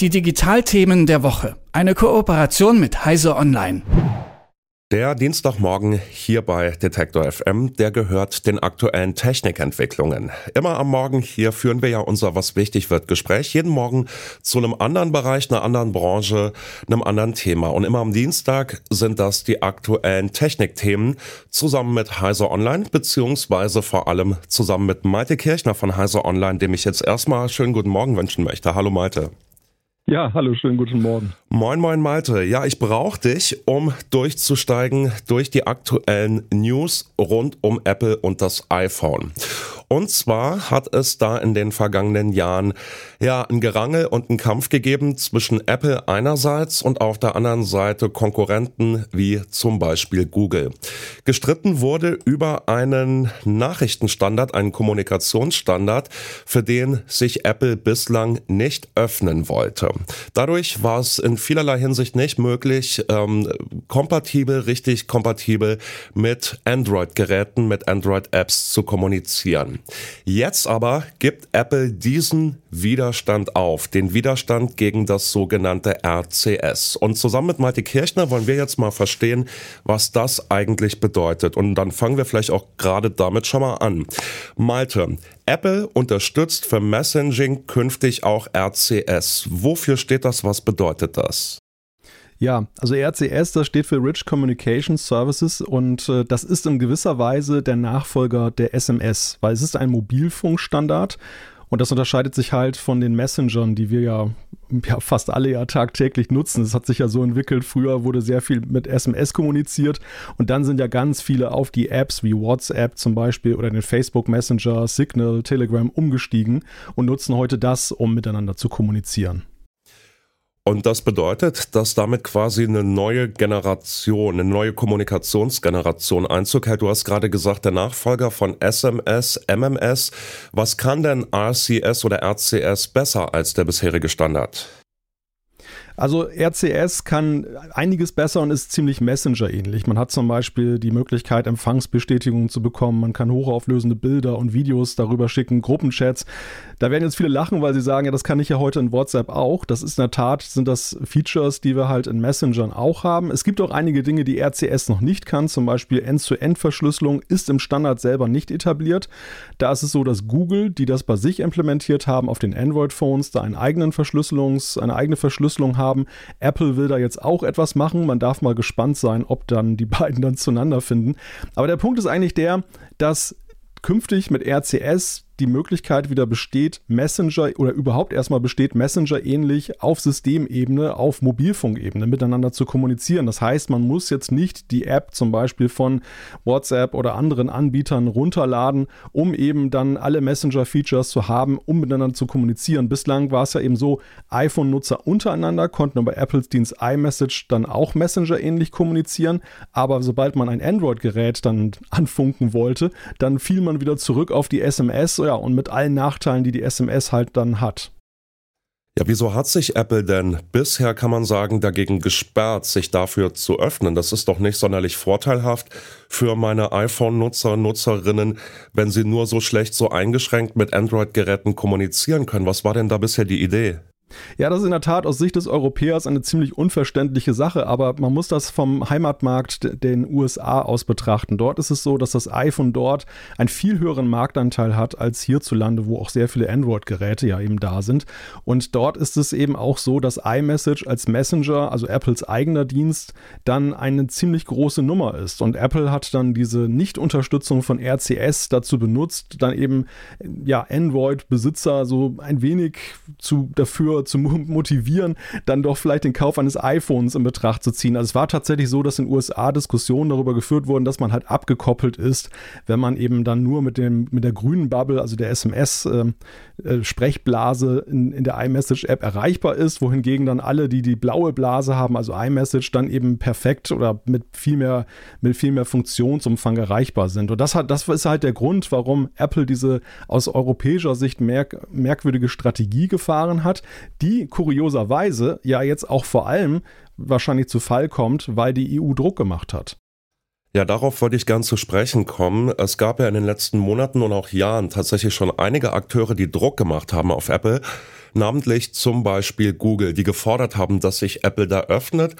Die Digitalthemen der Woche. Eine Kooperation mit Heise Online. Der Dienstagmorgen hier bei Detektor FM, der gehört den aktuellen Technikentwicklungen. Immer am Morgen hier führen wir ja unser Was wichtig wird Gespräch. Jeden Morgen zu einem anderen Bereich, einer anderen Branche, einem anderen Thema. Und immer am Dienstag sind das die aktuellen Technikthemen zusammen mit Heise Online, beziehungsweise vor allem zusammen mit Malte Kirchner von Heise Online, dem ich jetzt erstmal schönen guten Morgen wünschen möchte. Hallo Malte. Ja, hallo, schönen guten Morgen. Moin, moin, Malte. Ja, ich brauche dich, um durchzusteigen durch die aktuellen News rund um Apple und das iPhone. Und zwar hat es da in den vergangenen Jahren ja ein Gerangel und einen Kampf gegeben zwischen Apple einerseits und auf der anderen Seite Konkurrenten wie zum Beispiel Google. Gestritten wurde über einen Nachrichtenstandard, einen Kommunikationsstandard, für den sich Apple bislang nicht öffnen wollte. Dadurch war es in vielerlei Hinsicht nicht möglich, ähm, kompatibel, richtig kompatibel mit Android-Geräten, mit Android-Apps zu kommunizieren. Jetzt aber gibt Apple diesen Widerstand auf, den Widerstand gegen das sogenannte RCS. Und zusammen mit Malte Kirchner wollen wir jetzt mal verstehen, was das eigentlich bedeutet. Und dann fangen wir vielleicht auch gerade damit schon mal an. Malte, Apple unterstützt für Messaging künftig auch RCS. Wofür steht das? Was bedeutet das? Ja, also RCS, das steht für Rich Communication Services und äh, das ist in gewisser Weise der Nachfolger der SMS, weil es ist ein Mobilfunkstandard und das unterscheidet sich halt von den Messengern, die wir ja, ja fast alle ja tagtäglich nutzen. Es hat sich ja so entwickelt, früher wurde sehr viel mit SMS kommuniziert und dann sind ja ganz viele auf die Apps wie WhatsApp zum Beispiel oder den Facebook Messenger, Signal, Telegram umgestiegen und nutzen heute das, um miteinander zu kommunizieren. Und das bedeutet, dass damit quasi eine neue Generation, eine neue Kommunikationsgeneration Einzug hält. Du hast gerade gesagt, der Nachfolger von SMS, MMS. Was kann denn RCS oder RCS besser als der bisherige Standard? Also RCS kann einiges besser und ist ziemlich Messenger-ähnlich. Man hat zum Beispiel die Möglichkeit, Empfangsbestätigungen zu bekommen. Man kann hochauflösende Bilder und Videos darüber schicken, Gruppenchats. Da werden jetzt viele lachen, weil sie sagen, ja, das kann ich ja heute in WhatsApp auch. Das ist in der Tat, sind das Features, die wir halt in Messengern auch haben. Es gibt auch einige Dinge, die RCS noch nicht kann. Zum Beispiel End-zu-End-Verschlüsselung ist im Standard selber nicht etabliert. Da ist es so, dass Google, die das bei sich implementiert haben, auf den Android-Phones da einen eigenen Verschlüsselungs, eine eigene Verschlüsselung haben haben. Apple will da jetzt auch etwas machen. Man darf mal gespannt sein, ob dann die beiden dann zueinander finden. Aber der Punkt ist eigentlich der, dass künftig mit RCS die Möglichkeit wieder besteht, Messenger oder überhaupt erstmal besteht, Messenger ähnlich auf Systemebene, auf Mobilfunkebene miteinander zu kommunizieren. Das heißt, man muss jetzt nicht die App zum Beispiel von WhatsApp oder anderen Anbietern runterladen, um eben dann alle Messenger-Features zu haben, um miteinander zu kommunizieren. Bislang war es ja eben so, iPhone-Nutzer untereinander konnten über Apples Dienst iMessage dann auch Messenger ähnlich kommunizieren, aber sobald man ein Android-Gerät dann anfunken wollte, dann fiel man wieder zurück auf die SMS ja, und mit allen Nachteilen, die die SMS halt dann hat. Ja, wieso hat sich Apple denn bisher, kann man sagen, dagegen gesperrt, sich dafür zu öffnen? Das ist doch nicht sonderlich vorteilhaft für meine iPhone-Nutzer, Nutzerinnen, wenn sie nur so schlecht, so eingeschränkt mit Android-Geräten kommunizieren können. Was war denn da bisher die Idee? Ja, das ist in der Tat aus Sicht des Europäers eine ziemlich unverständliche Sache, aber man muss das vom Heimatmarkt den USA aus betrachten. Dort ist es so, dass das iPhone dort einen viel höheren Marktanteil hat als hierzulande, wo auch sehr viele Android-Geräte ja eben da sind. Und dort ist es eben auch so, dass iMessage als Messenger, also Apples eigener Dienst, dann eine ziemlich große Nummer ist. Und Apple hat dann diese Nicht-Unterstützung von RCS dazu benutzt, dann eben ja Android-Besitzer so ein wenig zu dafür zu motivieren, dann doch vielleicht den Kauf eines iPhones in Betracht zu ziehen. Also es war tatsächlich so, dass in den USA Diskussionen darüber geführt wurden, dass man halt abgekoppelt ist, wenn man eben dann nur mit, dem, mit der grünen Bubble, also der SMS-Sprechblase ähm, äh, in, in der iMessage-App erreichbar ist, wohingegen dann alle, die die blaue Blase haben, also iMessage, dann eben perfekt oder mit viel mehr, mit viel mehr Funktionsumfang erreichbar sind. Und das, hat, das ist halt der Grund, warum Apple diese aus europäischer Sicht merk merkwürdige Strategie gefahren hat, die kurioserweise ja jetzt auch vor allem wahrscheinlich zu Fall kommt, weil die EU Druck gemacht hat. Ja, darauf wollte ich gern zu sprechen kommen. Es gab ja in den letzten Monaten und auch Jahren tatsächlich schon einige Akteure, die Druck gemacht haben auf Apple, namentlich zum Beispiel Google, die gefordert haben, dass sich Apple da öffnet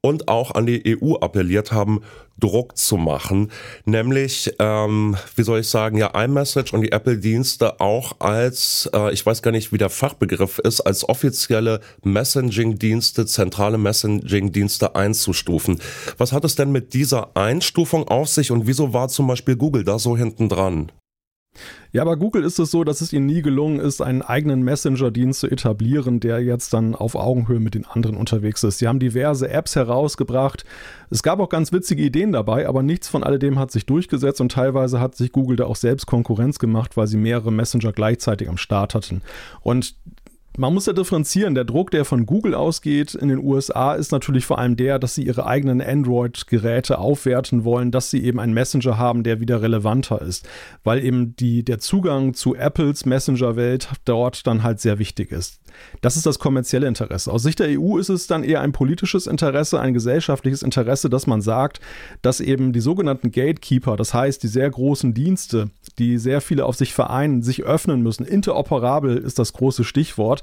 und auch an die EU appelliert haben, Druck zu machen, nämlich, ähm, wie soll ich sagen, ja, iMessage und die Apple-Dienste auch als, äh, ich weiß gar nicht, wie der Fachbegriff ist, als offizielle Messaging-Dienste, zentrale Messaging-Dienste einzustufen. Was hat es denn mit dieser Einstufung auf sich und wieso war zum Beispiel Google da so hinten dran? Ja, bei Google ist es so, dass es ihnen nie gelungen ist, einen eigenen Messenger-Dienst zu etablieren, der jetzt dann auf Augenhöhe mit den anderen unterwegs ist. Sie haben diverse Apps herausgebracht. Es gab auch ganz witzige Ideen dabei, aber nichts von alledem hat sich durchgesetzt und teilweise hat sich Google da auch selbst Konkurrenz gemacht, weil sie mehrere Messenger gleichzeitig am Start hatten. Und man muss ja differenzieren. Der Druck, der von Google ausgeht in den USA, ist natürlich vor allem der, dass sie ihre eigenen Android-Geräte aufwerten wollen, dass sie eben einen Messenger haben, der wieder relevanter ist, weil eben die, der Zugang zu Apples Messenger-Welt dort dann halt sehr wichtig ist. Das ist das kommerzielle Interesse. Aus Sicht der EU ist es dann eher ein politisches Interesse, ein gesellschaftliches Interesse, dass man sagt, dass eben die sogenannten Gatekeeper, das heißt die sehr großen Dienste, die sehr viele auf sich vereinen, sich öffnen müssen. Interoperabel ist das große Stichwort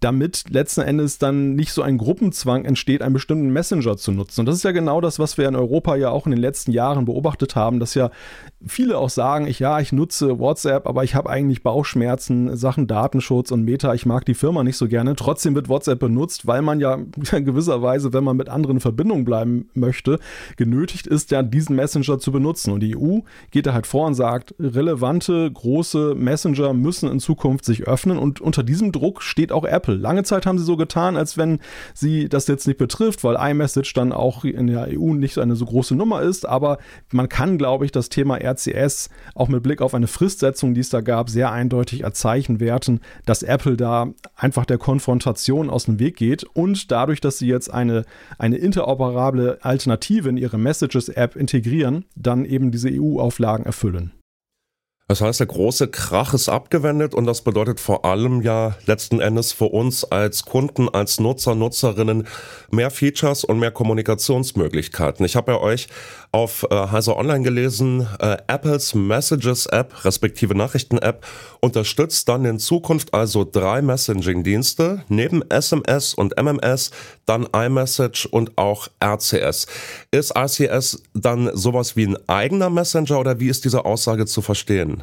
damit letzten Endes dann nicht so ein Gruppenzwang entsteht, einen bestimmten Messenger zu nutzen. Und das ist ja genau das, was wir in Europa ja auch in den letzten Jahren beobachtet haben, dass ja viele auch sagen, ich ja, ich nutze WhatsApp, aber ich habe eigentlich Bauchschmerzen, Sachen Datenschutz und Meta, ich mag die Firma nicht so gerne. Trotzdem wird WhatsApp benutzt, weil man ja in gewisser Weise, wenn man mit anderen in Verbindung bleiben möchte, genötigt ist, ja diesen Messenger zu benutzen. Und die EU geht da halt vor und sagt, relevante, große Messenger müssen in Zukunft sich öffnen und unter diesem Druck steht auch Apple. Apple. Lange Zeit haben sie so getan, als wenn sie das jetzt nicht betrifft, weil iMessage dann auch in der EU nicht eine so große Nummer ist. Aber man kann, glaube ich, das Thema RCS auch mit Blick auf eine Fristsetzung, die es da gab, sehr eindeutig als Zeichen werten, dass Apple da einfach der Konfrontation aus dem Weg geht und dadurch, dass sie jetzt eine, eine interoperable Alternative in ihre Messages-App integrieren, dann eben diese EU-Auflagen erfüllen. Das heißt, der große Krach ist abgewendet und das bedeutet vor allem ja letzten Endes für uns als Kunden, als Nutzer, Nutzerinnen mehr Features und mehr Kommunikationsmöglichkeiten. Ich habe ja euch auf äh, Heiser Online gelesen, äh, Apples Messages App, respektive Nachrichten App, unterstützt dann in Zukunft also drei Messaging-Dienste, neben SMS und MMS, dann iMessage und auch RCS. Ist RCS dann sowas wie ein eigener Messenger oder wie ist diese Aussage zu verstehen?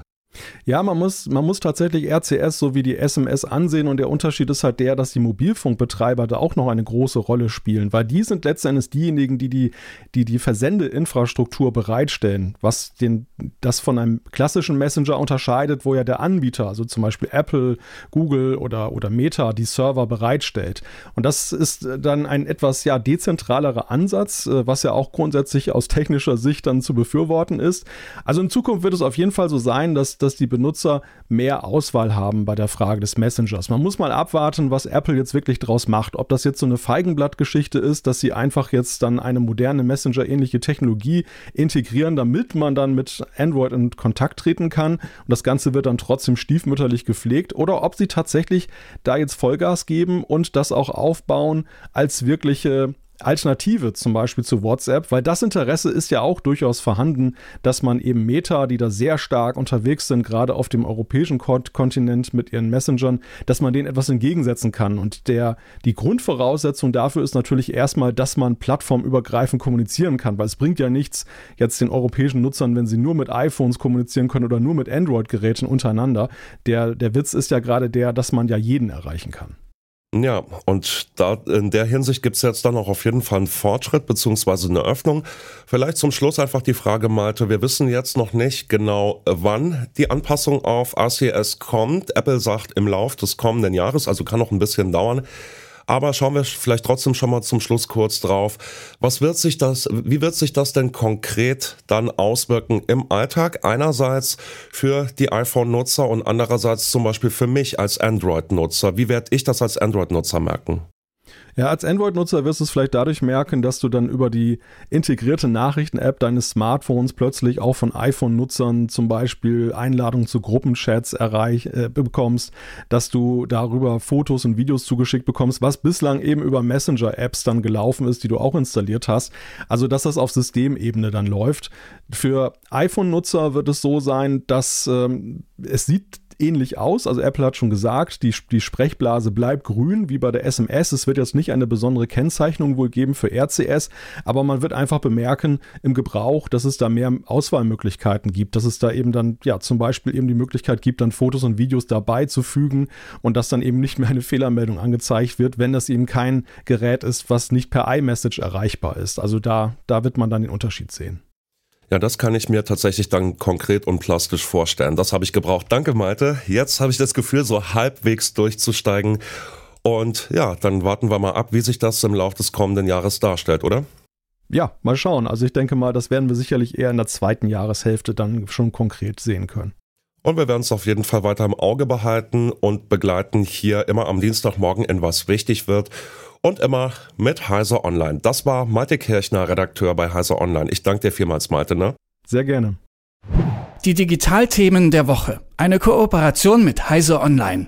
Ja, man muss, man muss tatsächlich RCS sowie die SMS ansehen und der Unterschied ist halt der, dass die Mobilfunkbetreiber da auch noch eine große Rolle spielen, weil die sind letztendlich diejenigen, die die, die, die Versendeinfrastruktur bereitstellen, was den, das von einem klassischen Messenger unterscheidet, wo ja der Anbieter, also zum Beispiel Apple, Google oder, oder Meta, die Server bereitstellt. Und das ist dann ein etwas ja dezentralerer Ansatz, äh, was ja auch grundsätzlich aus technischer Sicht dann zu befürworten ist. Also in Zukunft wird es auf jeden Fall so sein, dass, dass dass die Benutzer mehr Auswahl haben bei der Frage des Messengers. Man muss mal abwarten, was Apple jetzt wirklich draus macht. Ob das jetzt so eine Feigenblattgeschichte ist, dass sie einfach jetzt dann eine moderne Messenger-ähnliche Technologie integrieren, damit man dann mit Android in Kontakt treten kann und das Ganze wird dann trotzdem stiefmütterlich gepflegt oder ob sie tatsächlich da jetzt Vollgas geben und das auch aufbauen als wirkliche Alternative zum Beispiel zu WhatsApp, weil das Interesse ist ja auch durchaus vorhanden, dass man eben Meta, die da sehr stark unterwegs sind, gerade auf dem europäischen Kontinent mit ihren Messengern, dass man denen etwas entgegensetzen kann. Und der, die Grundvoraussetzung dafür ist natürlich erstmal, dass man plattformübergreifend kommunizieren kann, weil es bringt ja nichts jetzt den europäischen Nutzern, wenn sie nur mit iPhones kommunizieren können oder nur mit Android-Geräten untereinander. Der, der Witz ist ja gerade der, dass man ja jeden erreichen kann. Ja, und da in der Hinsicht gibt es jetzt dann auch auf jeden Fall einen Fortschritt beziehungsweise eine Öffnung. Vielleicht zum Schluss einfach die Frage, Malte, wir wissen jetzt noch nicht genau, wann die Anpassung auf ACS kommt. Apple sagt im Lauf des kommenden Jahres, also kann noch ein bisschen dauern. Aber schauen wir vielleicht trotzdem schon mal zum Schluss kurz drauf. Was wird sich das, wie wird sich das denn konkret dann auswirken im Alltag? Einerseits für die iPhone-Nutzer und andererseits zum Beispiel für mich als Android-Nutzer. Wie werde ich das als Android-Nutzer merken? Ja, als Android-Nutzer wirst du es vielleicht dadurch merken, dass du dann über die integrierte Nachrichten-App deines Smartphones plötzlich auch von iPhone-Nutzern zum Beispiel Einladungen zu Gruppenchats erreich, äh, bekommst, dass du darüber Fotos und Videos zugeschickt bekommst, was bislang eben über Messenger-Apps dann gelaufen ist, die du auch installiert hast. Also, dass das auf Systemebene dann läuft. Für iPhone-Nutzer wird es so sein, dass ähm, es sieht ähnlich aus. Also Apple hat schon gesagt, die, die Sprechblase bleibt grün, wie bei der SMS. Es wird jetzt nicht eine besondere Kennzeichnung wohl geben für RCS, aber man wird einfach bemerken im Gebrauch, dass es da mehr Auswahlmöglichkeiten gibt, dass es da eben dann, ja, zum Beispiel eben die Möglichkeit gibt, dann Fotos und Videos dabei zu fügen und dass dann eben nicht mehr eine Fehlermeldung angezeigt wird, wenn das eben kein Gerät ist, was nicht per iMessage erreichbar ist. Also da, da wird man dann den Unterschied sehen. Ja, das kann ich mir tatsächlich dann konkret und plastisch vorstellen. Das habe ich gebraucht. Danke, Malte. Jetzt habe ich das Gefühl, so halbwegs durchzusteigen. Und ja, dann warten wir mal ab, wie sich das im Laufe des kommenden Jahres darstellt, oder? Ja, mal schauen. Also ich denke mal, das werden wir sicherlich eher in der zweiten Jahreshälfte dann schon konkret sehen können. Und wir werden es auf jeden Fall weiter im Auge behalten und begleiten hier immer am Dienstagmorgen in was wichtig wird und immer mit Heiser Online. Das war Malte Kirchner, Redakteur bei Heiser Online. Ich danke dir vielmals, Malte. Ne? Sehr gerne. Die Digitalthemen der Woche. Eine Kooperation mit Heiser Online.